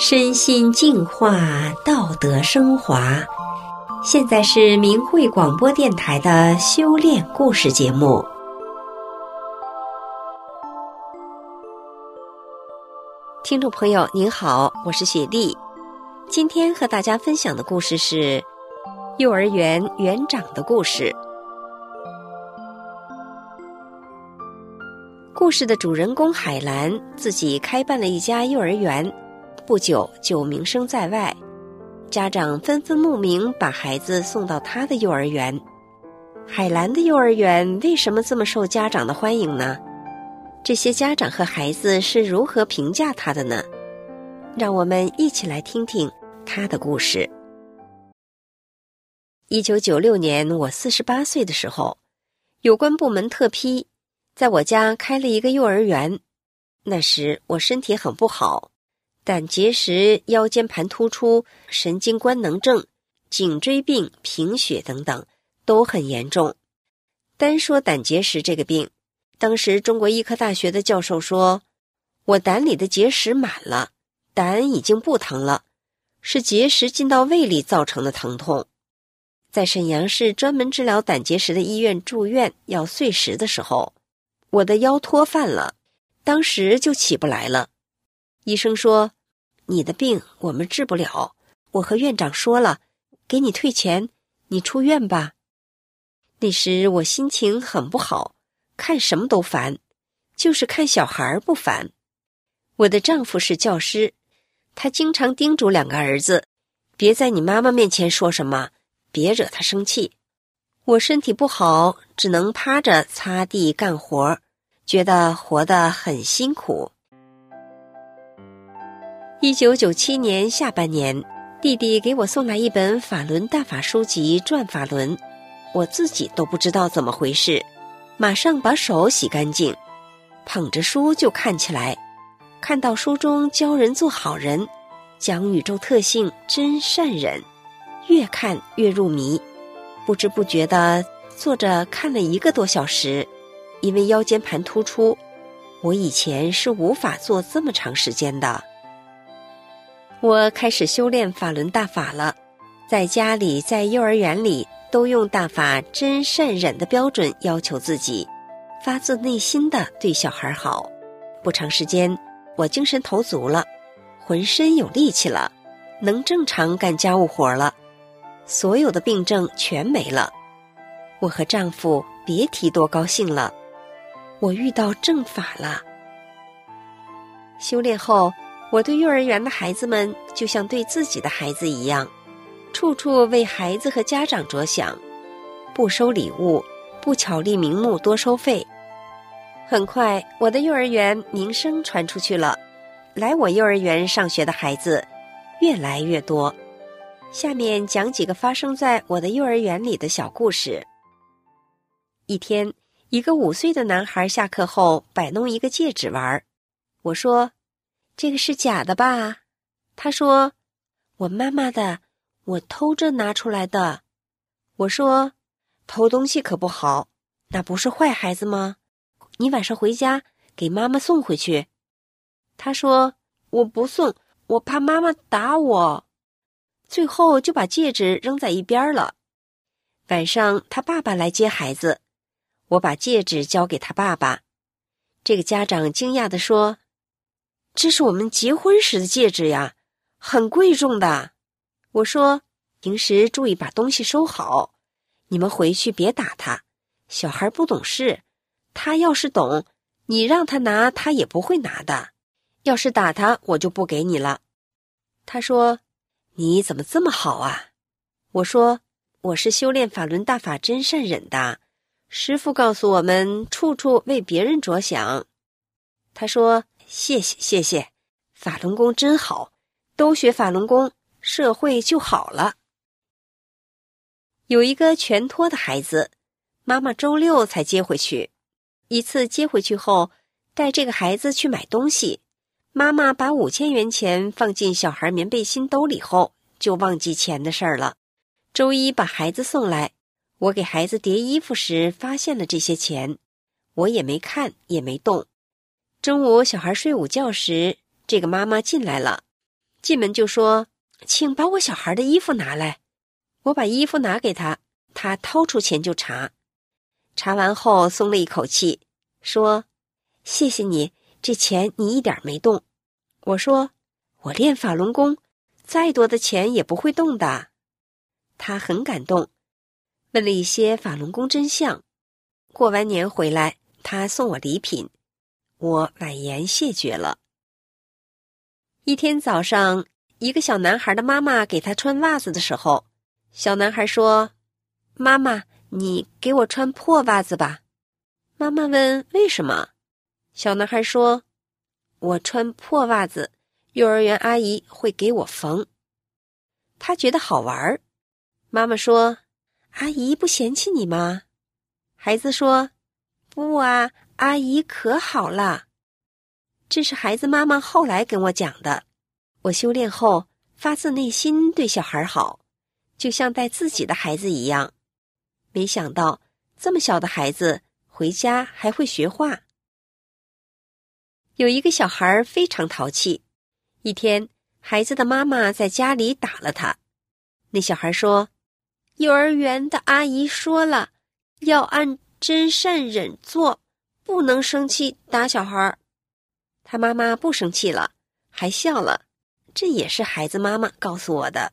身心净化，道德升华。现在是明慧广播电台的修炼故事节目。听众朋友，您好，我是雪莉。今天和大家分享的故事是幼儿园园长的故事。故事的主人公海兰自己开办了一家幼儿园。不久就名声在外，家长纷纷慕名把孩子送到他的幼儿园。海兰的幼儿园为什么这么受家长的欢迎呢？这些家长和孩子是如何评价他的呢？让我们一起来听听他的故事。一九九六年，我四十八岁的时候，有关部门特批，在我家开了一个幼儿园。那时我身体很不好。胆结石、腰间盘突出、神经官能症、颈椎病、贫血等等都很严重。单说胆结石这个病，当时中国医科大学的教授说，我胆里的结石满了，胆已经不疼了，是结石进到胃里造成的疼痛。在沈阳市专门治疗胆结石的医院住院要碎石的时候，我的腰托犯了，当时就起不来了。医生说。你的病我们治不了，我和院长说了，给你退钱，你出院吧。那时我心情很不好，看什么都烦，就是看小孩不烦。我的丈夫是教师，他经常叮嘱两个儿子，别在你妈妈面前说什么，别惹她生气。我身体不好，只能趴着擦地干活，觉得活得很辛苦。一九九七年下半年，弟弟给我送来一本法轮大法书籍《转法轮》，我自己都不知道怎么回事，马上把手洗干净，捧着书就看起来。看到书中教人做好人，讲宇宙特性真善忍，越看越入迷，不知不觉的坐着看了一个多小时。因为腰间盘突出，我以前是无法坐这么长时间的。我开始修炼法轮大法了，在家里，在幼儿园里，都用大法真善忍的标准要求自己，发自内心的对小孩好。不长时间，我精神头足了，浑身有力气了，能正常干家务活了，所有的病症全没了。我和丈夫别提多高兴了，我遇到正法了。修炼后。我对幼儿园的孩子们就像对自己的孩子一样，处处为孩子和家长着想，不收礼物，不巧立名目多收费。很快，我的幼儿园名声传出去了，来我幼儿园上学的孩子越来越多。下面讲几个发生在我的幼儿园里的小故事。一天，一个五岁的男孩下课后摆弄一个戒指玩，我说。这个是假的吧？他说：“我妈妈的，我偷着拿出来的。”我说：“偷东西可不好，那不是坏孩子吗？你晚上回家给妈妈送回去。”他说：“我不送，我怕妈妈打我。”最后就把戒指扔在一边了。晚上他爸爸来接孩子，我把戒指交给他爸爸。这个家长惊讶的说。这是我们结婚时的戒指呀，很贵重的。我说，平时注意把东西收好。你们回去别打他，小孩不懂事。他要是懂，你让他拿，他也不会拿的。要是打他，我就不给你了。他说：“你怎么这么好啊？”我说：“我是修炼法轮大法真善忍的，师傅告诉我们，处处为别人着想。”他说。谢谢谢谢，法轮功真好，都学法轮功，社会就好了。有一个全托的孩子，妈妈周六才接回去。一次接回去后，带这个孩子去买东西，妈妈把五千元钱放进小孩棉背心兜里后，就忘记钱的事儿了。周一把孩子送来，我给孩子叠衣服时发现了这些钱，我也没看也没动。中午，小孩睡午觉时，这个妈妈进来了，进门就说：“请把我小孩的衣服拿来。”我把衣服拿给他，他掏出钱就查。查完后松了一口气，说：“谢谢你，这钱你一点没动。”我说：“我练法轮功，再多的钱也不会动的。”他很感动，问了一些法轮功真相。过完年回来，他送我礼品，我婉言谢绝了。一天早上，一个小男孩的妈妈给他穿袜子的时候。小男孩说：“妈妈，你给我穿破袜子吧。”妈妈问：“为什么？”小男孩说：“我穿破袜子，幼儿园阿姨会给我缝。”他觉得好玩儿。妈妈说：“阿姨不嫌弃你吗？”孩子说：“不啊，阿姨可好了。”这是孩子妈妈后来跟我讲的。我修炼后，发自内心对小孩好。就像带自己的孩子一样，没想到这么小的孩子回家还会学画。有一个小孩非常淘气，一天孩子的妈妈在家里打了他。那小孩说：“幼儿园的阿姨说了，要按真善忍做，不能生气打小孩儿。”他妈妈不生气了，还笑了。这也是孩子妈妈告诉我的。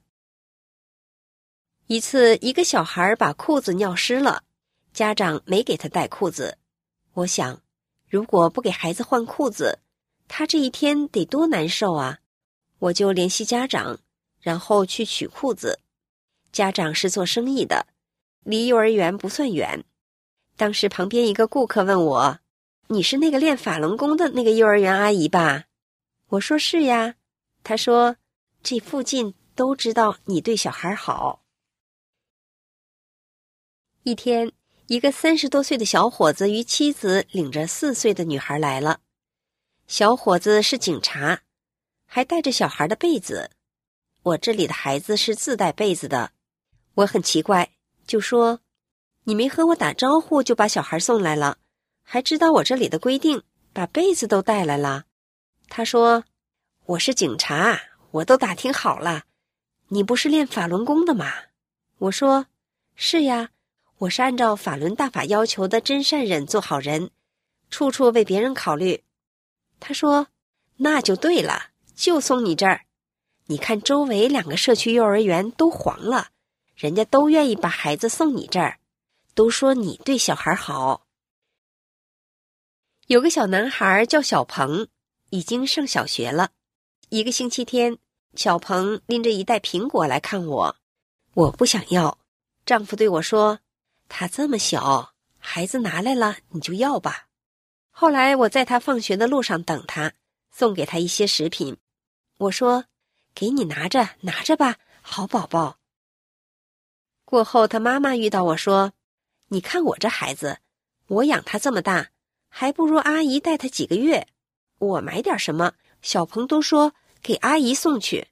一次，一个小孩把裤子尿湿了，家长没给他带裤子。我想，如果不给孩子换裤子，他这一天得多难受啊！我就联系家长，然后去取裤子。家长是做生意的，离幼儿园不算远。当时旁边一个顾客问我：“你是那个练法轮功的那个幼儿园阿姨吧？”我说：“是呀。”他说：“这附近都知道你对小孩好。”一天，一个三十多岁的小伙子与妻子领着四岁的女孩来了。小伙子是警察，还带着小孩的被子。我这里的孩子是自带被子的，我很奇怪，就说：“你没和我打招呼就把小孩送来了，还知道我这里的规定，把被子都带来了。”他说：“我是警察，我都打听好了。你不是练法轮功的吗？”我说：“是呀。”我是按照法轮大法要求的真善忍做好人，处处为别人考虑。他说：“那就对了，就送你这儿。你看周围两个社区幼儿园都黄了，人家都愿意把孩子送你这儿，都说你对小孩好。”有个小男孩叫小鹏，已经上小学了。一个星期天，小鹏拎着一袋苹果来看我，我不想要。丈夫对我说。他这么小，孩子拿来了你就要吧。后来我在他放学的路上等他，送给他一些食品。我说：“给你拿着，拿着吧，好宝宝。”过后他妈妈遇到我说：“你看我这孩子，我养他这么大，还不如阿姨带他几个月。我买点什么，小鹏都说给阿姨送去；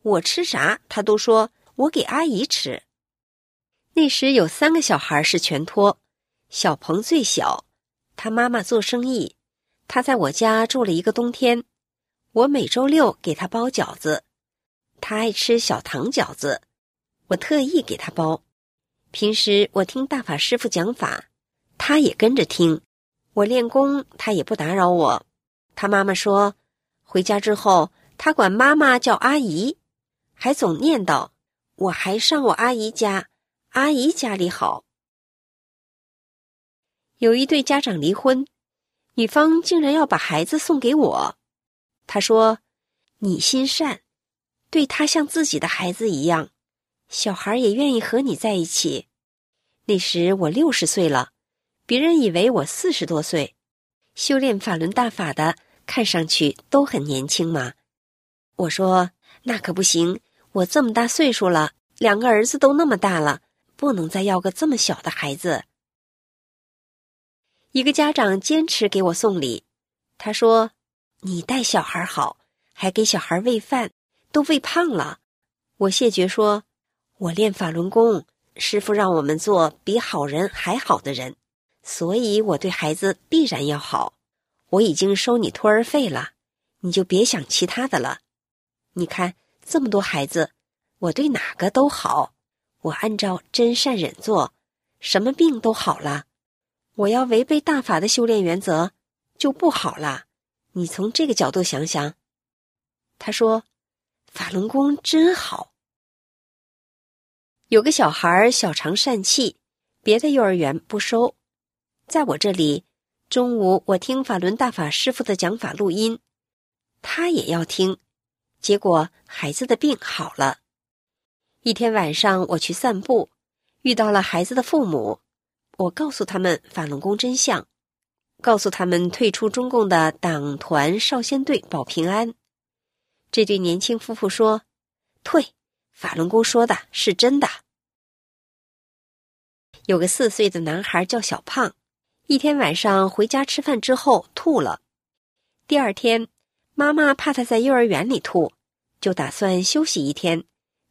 我吃啥，他都说我给阿姨吃。”那时有三个小孩是全托，小鹏最小，他妈妈做生意，他在我家住了一个冬天。我每周六给他包饺子，他爱吃小糖饺子，我特意给他包。平时我听大法师傅讲法，他也跟着听。我练功，他也不打扰我。他妈妈说，回家之后他管妈妈叫阿姨，还总念叨：“我还上我阿姨家。”阿姨家里好。有一对家长离婚，女方竟然要把孩子送给我。他说：“你心善，对他像自己的孩子一样，小孩也愿意和你在一起。”那时我六十岁了，别人以为我四十多岁。修炼法轮大法的，看上去都很年轻嘛。我说：“那可不行，我这么大岁数了，两个儿子都那么大了。”不能再要个这么小的孩子。一个家长坚持给我送礼，他说：“你带小孩好，还给小孩喂饭，都喂胖了。”我谢绝说：“我练法轮功，师傅让我们做比好人还好的人，所以我对孩子必然要好。我已经收你托儿费了，你就别想其他的了。”你看这么多孩子，我对哪个都好，我按照真善忍做，什么病都好了。我要违背大法的修炼原则，就不好了。你从这个角度想想。他说：“法轮功真好。”有个小孩小肠疝气，别的幼儿园不收，在我这里，中午我听法轮大法师傅的讲法录音，他也要听，结果孩子的病好了。一天晚上我去散步，遇到了孩子的父母，我告诉他们法轮功真相，告诉他们退出中共的党团少先队保平安。这对年轻夫妇说：“退。”法轮功说的是真的。有个四岁的男孩叫小胖，一天晚上回家吃饭之后吐了。第二天，妈妈怕他在幼儿园里吐，就打算休息一天，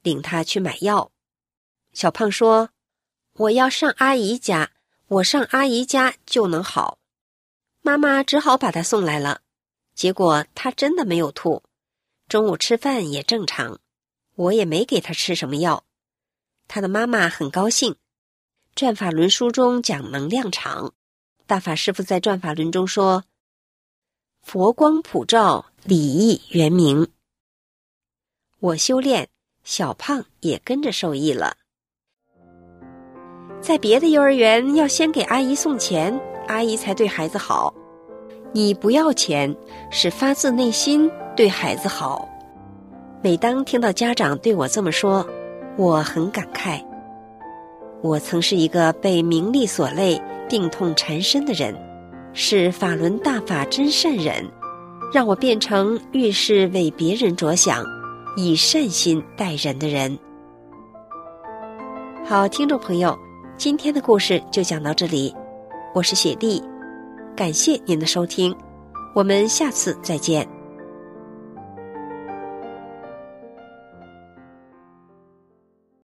领他去买药。小胖说：“我要上阿姨家，我上阿姨家就能好。”妈妈只好把他送来了。结果他真的没有吐，中午吃饭也正常。我也没给他吃什么药，他的妈妈很高兴。转法轮书中讲能量场，大法师父在转法轮中说：“佛光普照，礼义圆明。”我修炼，小胖也跟着受益了。在别的幼儿园，要先给阿姨送钱，阿姨才对孩子好。你不要钱，是发自内心对孩子好。每当听到家长对我这么说，我很感慨。我曾是一个被名利所累、病痛缠身的人，是法轮大法真善忍，让我变成遇事为别人着想、以善心待人的人。好，听众朋友，今天的故事就讲到这里，我是雪莉，感谢您的收听，我们下次再见。